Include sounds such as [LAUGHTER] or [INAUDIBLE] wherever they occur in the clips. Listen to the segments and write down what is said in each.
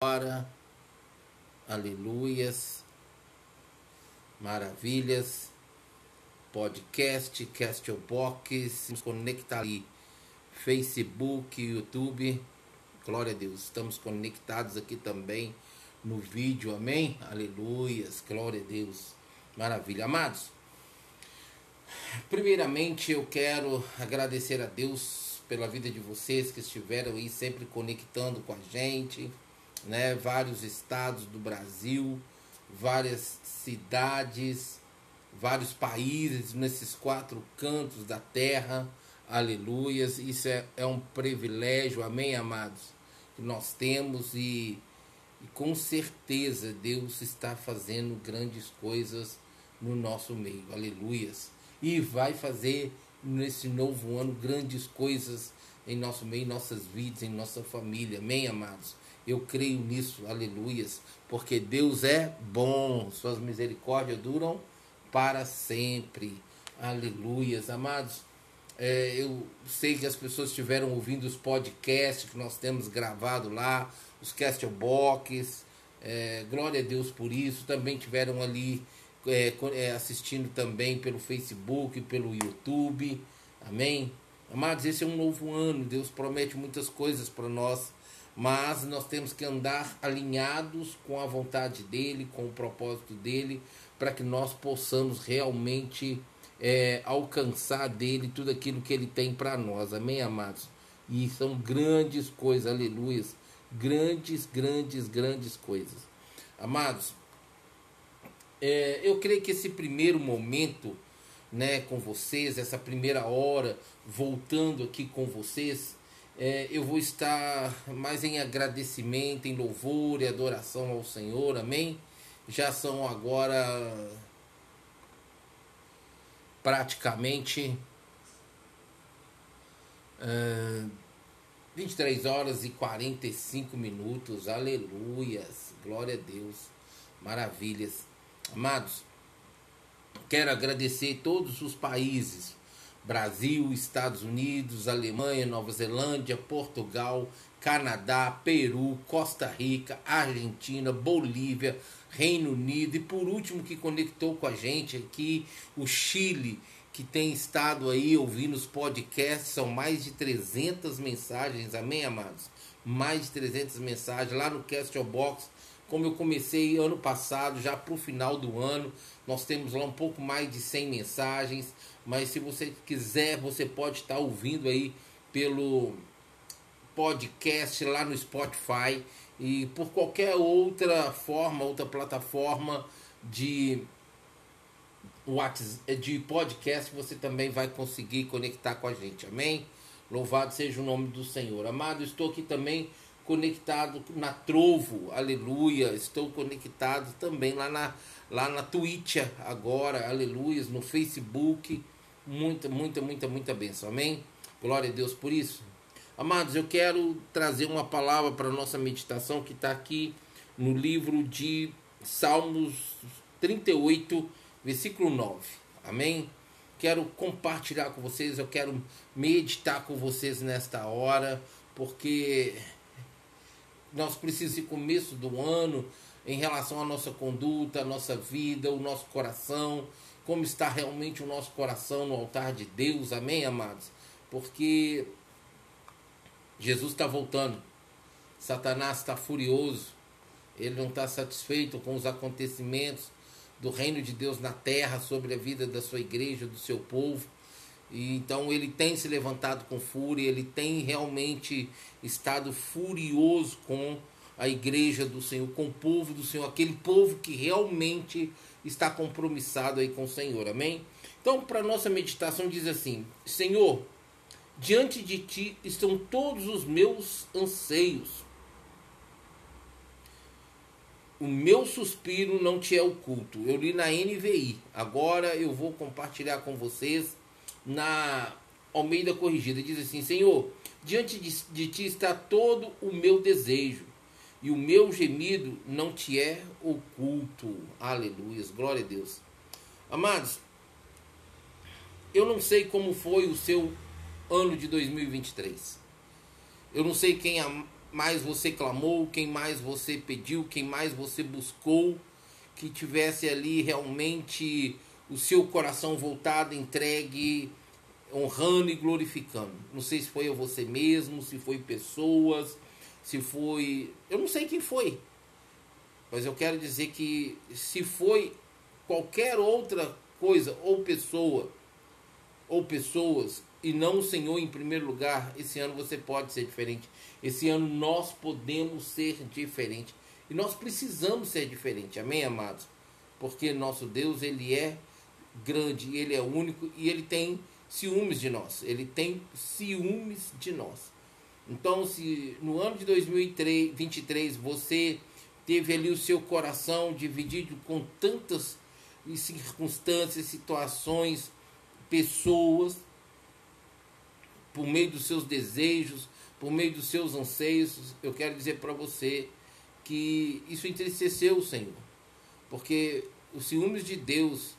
Agora, aleluias, maravilhas, podcast, Castbox, nos conectar ali, Facebook, YouTube, glória a Deus, estamos conectados aqui também no vídeo, amém? Aleluias, glória a Deus, maravilha, amados. Primeiramente, eu quero agradecer a Deus pela vida de vocês que estiveram aí sempre conectando com a gente né? Vários estados do Brasil, várias cidades, vários países nesses quatro cantos da terra. Aleluias. Isso é, é um privilégio, amém, amados, que nós temos e, e com certeza Deus está fazendo grandes coisas no nosso meio. Aleluias. E vai fazer nesse novo ano grandes coisas em nosso meio, em nossas vidas, em nossa família. Amém, amados? Eu creio nisso, aleluias, porque Deus é bom, suas misericórdias duram para sempre. Aleluias, amados. É, eu sei que as pessoas estiveram ouvindo os podcasts que nós temos gravado lá, os castbox. É, glória a Deus por isso. Também tiveram ali é, é assistindo também pelo Facebook, pelo YouTube. Amém. Amados, esse é um novo ano. Deus promete muitas coisas para nós mas nós temos que andar alinhados com a vontade dele, com o propósito dele, para que nós possamos realmente é, alcançar dele tudo aquilo que ele tem para nós, amém, amados? E são grandes coisas, aleluia, grandes, grandes, grandes coisas. Amados, é, eu creio que esse primeiro momento, né, com vocês, essa primeira hora, voltando aqui com vocês, é, eu vou estar mais em agradecimento, em louvor e adoração ao Senhor, amém? Já são agora praticamente uh, 23 horas e 45 minutos, aleluias, glória a Deus, maravilhas. Amados, quero agradecer todos os países Brasil, Estados Unidos, Alemanha, Nova Zelândia, Portugal, Canadá, Peru, Costa Rica, Argentina, Bolívia, Reino Unido. E por último que conectou com a gente aqui o Chile, que tem estado aí ouvindo os podcasts, são mais de 300 mensagens, amém, amados? Mais de 300 mensagens lá no Castbox, como eu comecei ano passado, já para o final do ano, nós temos lá um pouco mais de 100 mensagens mas se você quiser, você pode estar ouvindo aí pelo podcast lá no Spotify e por qualquer outra forma, outra plataforma de de podcast, você também vai conseguir conectar com a gente. Amém? Louvado seja o nome do Senhor. Amado, estou aqui também conectado na Trovo, aleluia. Estou conectado também lá na, lá na Twitch agora, aleluia, no Facebook muita, muita, muita, muita bênção. Amém? Glória a Deus por isso. Amados, eu quero trazer uma palavra para a nossa meditação que está aqui no livro de Salmos 38, versículo 9. Amém? Quero compartilhar com vocês, eu quero meditar com vocês nesta hora, porque nós precisamos, no começo do ano, em relação à nossa conduta, à nossa vida, o nosso coração, como está realmente o nosso coração no altar de Deus, amém, amados? Porque Jesus está voltando, Satanás está furioso, ele não está satisfeito com os acontecimentos do reino de Deus na terra, sobre a vida da sua igreja, do seu povo. E então ele tem se levantado com fúria, ele tem realmente estado furioso com a igreja do Senhor, com o povo do Senhor, aquele povo que realmente está compromissado aí com o Senhor. Amém? Então, para nossa meditação diz assim: Senhor, diante de ti estão todos os meus anseios. O meu suspiro não te é oculto. Eu li na NVI. Agora eu vou compartilhar com vocês na Almeida Corrigida. Diz assim: Senhor, diante de, de ti está todo o meu desejo e o meu gemido não te é oculto. Aleluia, glória a Deus. Amados, eu não sei como foi o seu ano de 2023. Eu não sei quem mais você clamou, quem mais você pediu, quem mais você buscou, que tivesse ali realmente o seu coração voltado, entregue, honrando e glorificando. Não sei se foi a você mesmo, se foi pessoas, se foi. Eu não sei quem foi. Mas eu quero dizer que se foi qualquer outra coisa ou pessoa ou pessoas e não o Senhor em primeiro lugar, esse ano você pode ser diferente. Esse ano nós podemos ser diferente. E nós precisamos ser diferente. Amém, amados? Porque nosso Deus, ele é grande, ele é único e ele tem ciúmes de nós. Ele tem ciúmes de nós. Então, se no ano de 2023 você teve ali o seu coração dividido com tantas circunstâncias, situações, pessoas, por meio dos seus desejos, por meio dos seus anseios, eu quero dizer para você que isso entristeceu o Senhor. Porque os ciúmes de Deus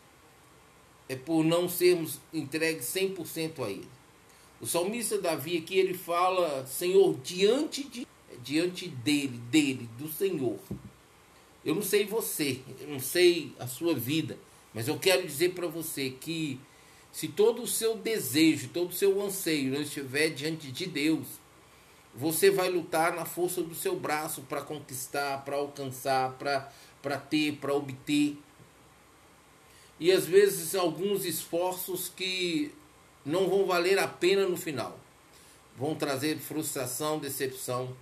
é por não sermos entregues 100% a Ele. O salmista Davi aqui ele fala, Senhor, diante de diante dele, dele, do Senhor. Eu não sei você, eu não sei a sua vida, mas eu quero dizer para você que se todo o seu desejo, todo o seu anseio não estiver diante de Deus, você vai lutar na força do seu braço para conquistar, para alcançar, para ter, para obter. E às vezes alguns esforços que não vão valer a pena no final. Vão trazer frustração, decepção.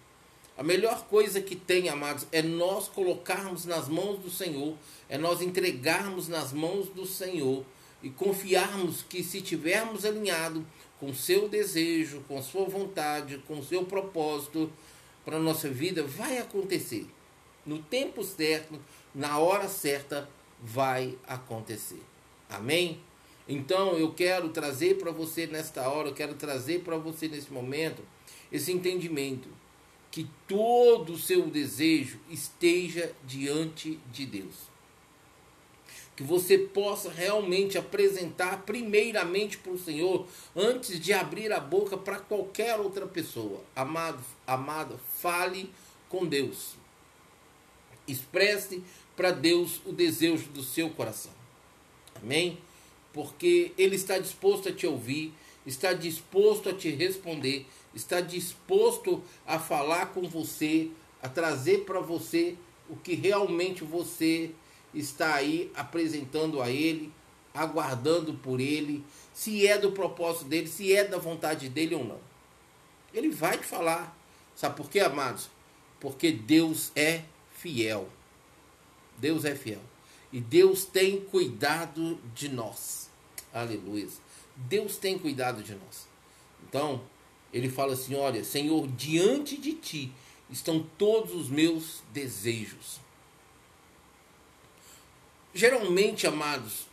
A melhor coisa que tem, amados, é nós colocarmos nas mãos do Senhor, é nós entregarmos nas mãos do Senhor e confiarmos que se tivermos alinhado com seu desejo, com sua vontade, com seu propósito para a nossa vida, vai acontecer. No tempo certo, na hora certa, vai acontecer. Amém? Então eu quero trazer para você nesta hora, eu quero trazer para você nesse momento esse entendimento que todo o seu desejo esteja diante de Deus. Que você possa realmente apresentar primeiramente para o Senhor antes de abrir a boca para qualquer outra pessoa. Amado, amada, fale com Deus. Expresse para Deus o desejo do seu coração. Amém? Porque Ele está disposto a te ouvir, está disposto a te responder está disposto a falar com você, a trazer para você o que realmente você está aí apresentando a Ele, aguardando por Ele, se é do propósito dele, se é da vontade dele ou não. Ele vai te falar. Sabe por quê, amados? Porque Deus é fiel. Deus é fiel. E Deus tem cuidado de nós. Aleluia. Deus tem cuidado de nós. Então, ele fala assim: Olha, Senhor, diante de ti estão todos os meus desejos. Geralmente, amados,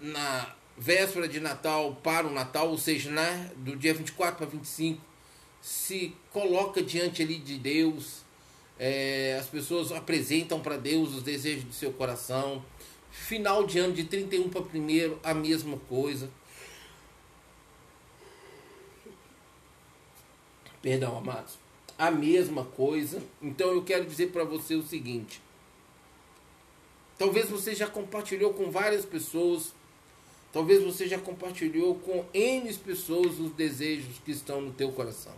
na véspera de Natal para o Natal, ou seja, do dia 24 para 25, se coloca diante ali de Deus, é, as pessoas apresentam para Deus os desejos do seu coração. Final de ano de 31 para 1 a mesma coisa. Perdão, amados. A mesma coisa. Então eu quero dizer para você o seguinte. Talvez você já compartilhou com várias pessoas. Talvez você já compartilhou com N pessoas os desejos que estão no teu coração.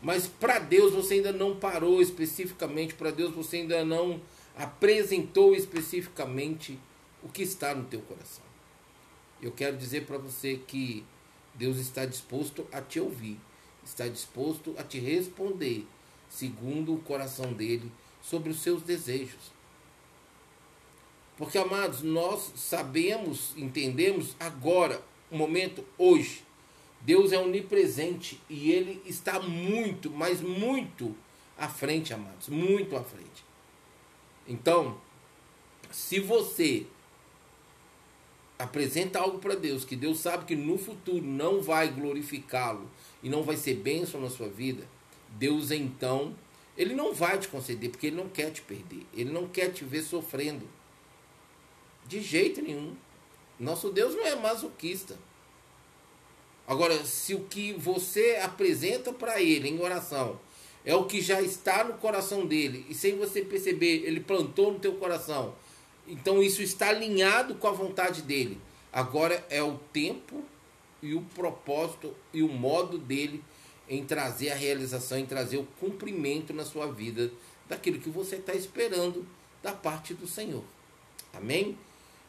Mas para Deus você ainda não parou especificamente, para Deus você ainda não apresentou especificamente o que está no teu coração. Eu quero dizer para você que Deus está disposto a te ouvir está disposto a te responder, segundo o coração dele, sobre os seus desejos. Porque, amados, nós sabemos, entendemos agora, o momento hoje. Deus é onipresente e ele está muito, mas muito à frente, amados, muito à frente. Então, se você apresenta algo para Deus que Deus sabe que no futuro não vai glorificá-lo e não vai ser bênção na sua vida, Deus então, ele não vai te conceder, porque ele não quer te perder, ele não quer te ver sofrendo. De jeito nenhum. Nosso Deus não é masoquista. Agora, se o que você apresenta para ele em oração é o que já está no coração dele. E sem você perceber, ele plantou no teu coração. Então isso está alinhado com a vontade dele. Agora é o tempo e o propósito e o modo dele em trazer a realização, em trazer o cumprimento na sua vida daquilo que você está esperando da parte do Senhor. Amém?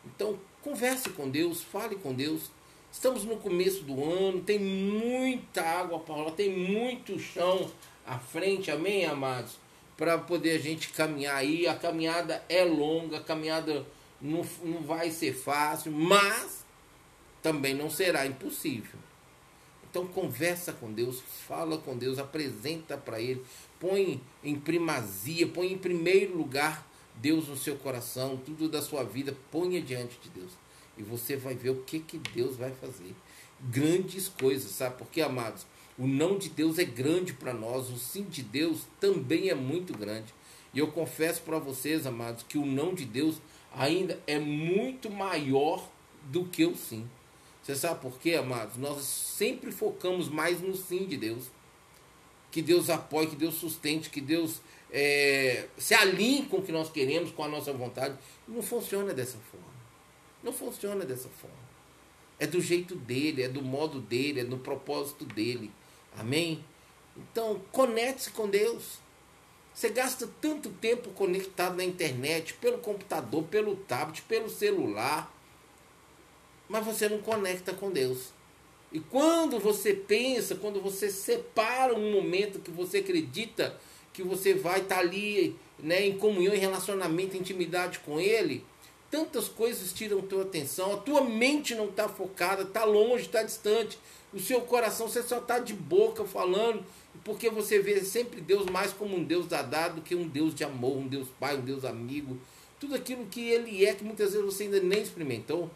Então, converse com Deus, fale com Deus. Estamos no começo do ano, tem muita água para tem muito chão à frente, amém, amados? Para poder a gente caminhar aí. A caminhada é longa, a caminhada não, não vai ser fácil, mas também não será impossível. Então conversa com Deus, fala com Deus, apresenta para Ele, põe em primazia, põe em primeiro lugar Deus no seu coração, tudo da sua vida, ponha diante de Deus. E você vai ver o que, que Deus vai fazer. Grandes coisas, sabe? Porque, amados, o não de Deus é grande para nós, o sim de Deus também é muito grande. E eu confesso para vocês, amados, que o não de Deus ainda é muito maior do que o sim. Você sabe por quê, amados? Nós sempre focamos mais no sim de Deus. Que Deus apoie, que Deus sustente, que Deus é, se alinhe com o que nós queremos, com a nossa vontade. Não funciona dessa forma. Não funciona dessa forma. É do jeito dele, é do modo dele, é no propósito dele. Amém? Então, conecte-se com Deus. Você gasta tanto tempo conectado na internet, pelo computador, pelo tablet, pelo celular mas você não conecta com Deus. E quando você pensa, quando você separa um momento que você acredita que você vai estar tá ali né, em comunhão, em relacionamento, em intimidade com Ele, tantas coisas tiram tua atenção, a tua mente não está focada, está longe, está distante, o seu coração você só está de boca falando, porque você vê sempre Deus mais como um Deus dadado do que um Deus de amor, um Deus pai, um Deus amigo, tudo aquilo que Ele é que muitas vezes você ainda nem experimentou.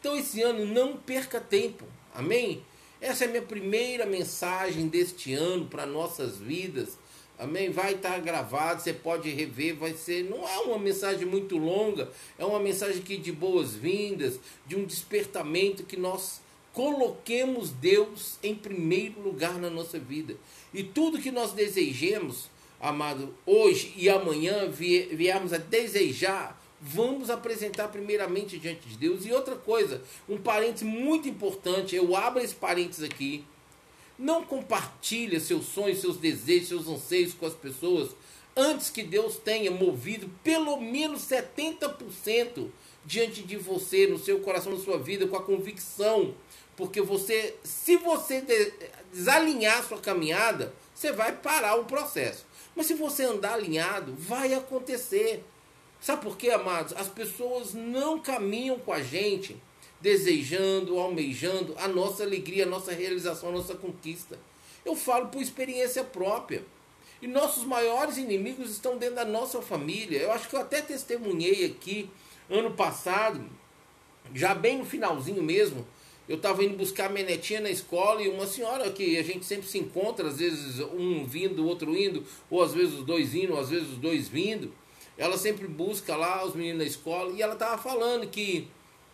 Então, esse ano, não perca tempo. Amém? Essa é a minha primeira mensagem deste ano para nossas vidas. Amém? Vai estar gravado, você pode rever, vai ser. Não é uma mensagem muito longa, é uma mensagem que de boas-vindas, de um despertamento que nós coloquemos Deus em primeiro lugar na nossa vida. E tudo que nós desejemos, amado, hoje e amanhã viemos a desejar vamos apresentar primeiramente diante de Deus. E outra coisa, um parênteses muito importante, eu abro esse parênteses aqui. Não compartilhe seus sonhos, seus desejos, seus anseios com as pessoas antes que Deus tenha movido pelo menos 70% diante de você, no seu coração, na sua vida, com a convicção. Porque você, se você desalinhar sua caminhada, você vai parar o processo. Mas se você andar alinhado, vai acontecer. Sabe por quê, amados? As pessoas não caminham com a gente desejando, almejando a nossa alegria, a nossa realização, a nossa conquista. Eu falo por experiência própria. E nossos maiores inimigos estão dentro da nossa família. Eu acho que eu até testemunhei aqui ano passado, já bem no finalzinho mesmo. Eu estava indo buscar minha netinha na escola e uma senhora que a gente sempre se encontra, às vezes um vindo, o outro indo, ou às vezes os dois indo, ou às vezes os dois vindo. Ela sempre busca lá os meninos na escola e ela estava falando que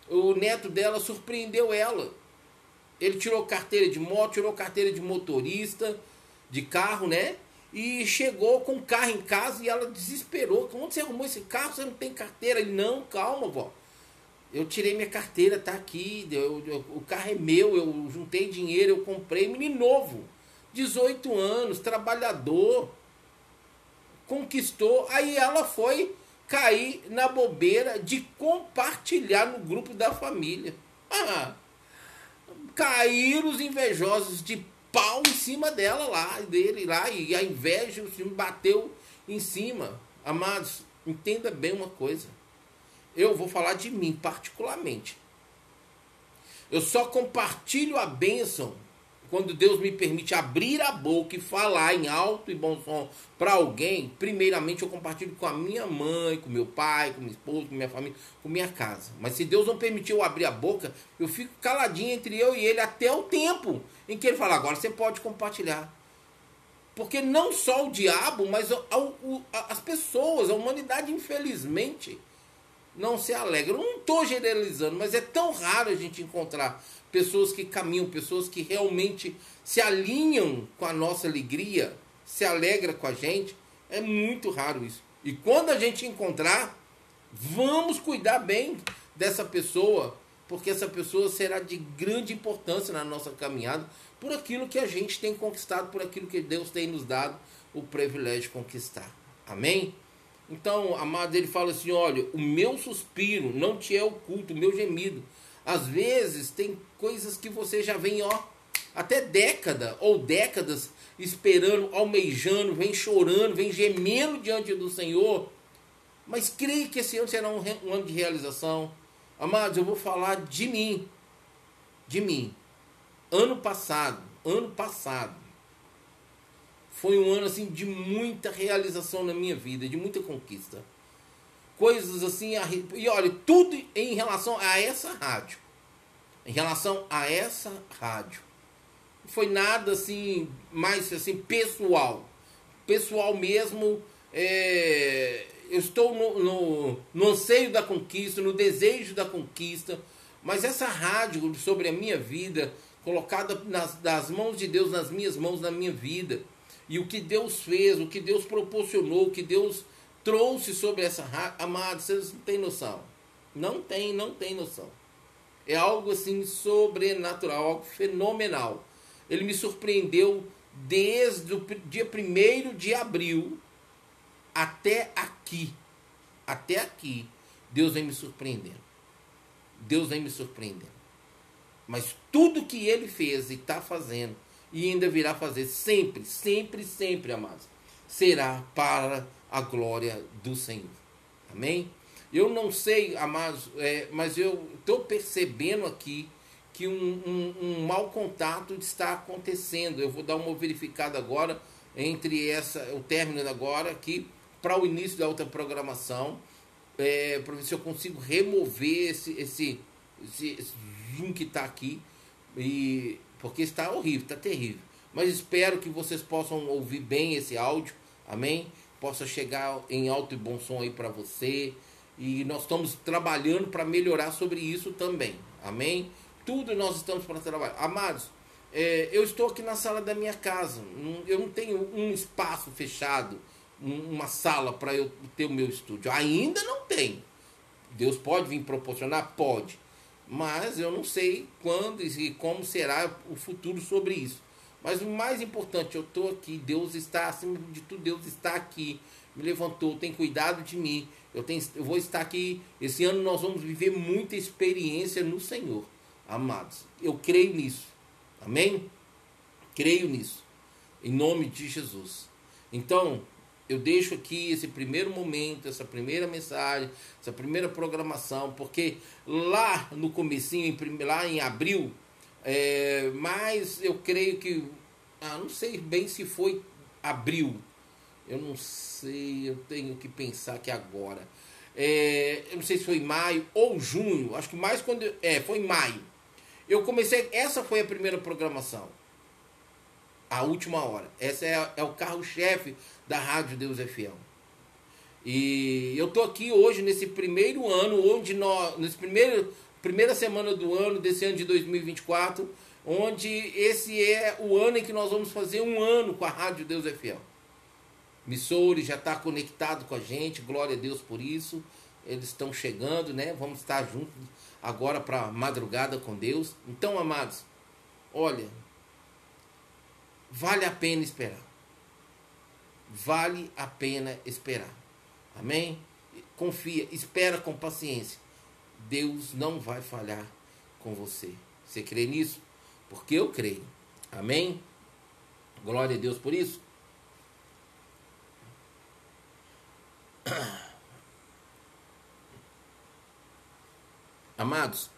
o neto dela surpreendeu ela. Ele tirou carteira de moto, tirou carteira de motorista, de carro, né? E chegou com o carro em casa e ela desesperou. Onde você arrumou esse carro? Você não tem carteira? Ele, não, calma, vó. Eu tirei minha carteira, tá aqui. Eu, eu, o carro é meu, eu juntei dinheiro, eu comprei. Menino novo, 18 anos, trabalhador conquistou, aí ela foi cair na bobeira de compartilhar no grupo da família. Ah, caíram os invejosos de pau em cima dela lá, dele lá, e a inveja bateu em cima. Amados, entenda bem uma coisa. Eu vou falar de mim particularmente. Eu só compartilho a bênção quando Deus me permite abrir a boca e falar em alto e bom som para alguém, primeiramente eu compartilho com a minha mãe, com meu pai, com minha esposa, com minha família, com minha casa. Mas se Deus não permitiu eu abrir a boca, eu fico caladinho entre eu e ele até o tempo em que ele fala, agora você pode compartilhar. Porque não só o diabo, mas as pessoas, a humanidade, infelizmente, não se alegra. Eu não estou generalizando, mas é tão raro a gente encontrar pessoas que caminham, pessoas que realmente se alinham com a nossa alegria, se alegra com a gente. É muito raro isso. E quando a gente encontrar, vamos cuidar bem dessa pessoa, porque essa pessoa será de grande importância na nossa caminhada por aquilo que a gente tem conquistado, por aquilo que Deus tem nos dado o privilégio de conquistar. Amém? Então, amado, ele fala assim: olha, o meu suspiro não te é oculto, o meu gemido. Às vezes tem coisas que você já vem, ó, até década ou décadas esperando, almejando, vem chorando, vem gemendo diante do Senhor. Mas creio que esse ano será um, um ano de realização. Amados, eu vou falar de mim. De mim. Ano passado, ano passado, foi um ano assim de muita realização na minha vida, de muita conquista. Coisas assim, e olha, tudo em relação a essa rádio. Em relação a essa rádio. Foi nada assim, mais assim, pessoal. Pessoal mesmo, é, eu estou no, no, no anseio da conquista, no desejo da conquista, mas essa rádio sobre a minha vida, colocada nas, nas mãos de Deus, nas minhas mãos, na minha vida, e o que Deus fez, o que Deus proporcionou, o que Deus trouxe sobre essa raça, amados, vocês não têm noção. Não tem, não tem noção. É algo assim sobrenatural, algo fenomenal. Ele me surpreendeu desde o dia 1 de abril até aqui. Até aqui. Deus vem me surpreendendo. Deus vem me surpreendendo. Mas tudo que ele fez e está fazendo e ainda virá fazer sempre, sempre, sempre, amados, será para a glória do Senhor. Amém? Eu não sei, amados, é, mas eu estou percebendo aqui que um, um, um mau contato está acontecendo. Eu vou dar uma verificada agora entre essa, o término agora aqui para o início da outra programação, é, para ver se eu consigo remover esse, esse, esse, zoom que está aqui e porque está horrível, está terrível. Mas espero que vocês possam ouvir bem esse áudio, amém? Possa chegar em alto e bom som aí para você. E nós estamos trabalhando para melhorar sobre isso também, amém? Tudo nós estamos para trabalhar. Amados, é, eu estou aqui na sala da minha casa. Eu não tenho um espaço fechado, uma sala para eu ter o meu estúdio. Ainda não tem. Deus pode vir proporcionar? Pode mas eu não sei quando e como será o futuro sobre isso. Mas o mais importante, eu estou aqui, Deus está acima de tudo, Deus está aqui, me levantou, tem cuidado de mim. Eu, tenho, eu vou estar aqui. Esse ano nós vamos viver muita experiência no Senhor, amados. Eu creio nisso. Amém? Creio nisso. Em nome de Jesus. Então, eu deixo aqui esse primeiro momento, essa primeira mensagem, essa primeira programação, porque lá no comecinho, lá em abril, é, mas eu creio que, ah, não sei bem se foi abril, eu não sei, eu tenho que pensar aqui agora. É, eu não sei se foi maio ou junho, acho que mais quando, é, foi maio. Eu comecei, essa foi a primeira programação a última hora. Essa é, é o carro-chefe da Rádio Deus é Fiel. E eu tô aqui hoje nesse primeiro ano, onde nós, nesse primeiro primeira semana do ano desse ano de 2024, onde esse é o ano em que nós vamos fazer um ano com a Rádio Deus é Fiel. Missori já está conectado com a gente, glória a Deus por isso. Eles estão chegando, né? Vamos estar juntos agora para madrugada com Deus. Então, amados, olha, vale a pena esperar. Vale a pena esperar. Amém? Confia, espera com paciência. Deus não vai falhar com você. Você crê nisso? Porque eu creio. Amém? Glória a Deus por isso. [COUGHS] Amados,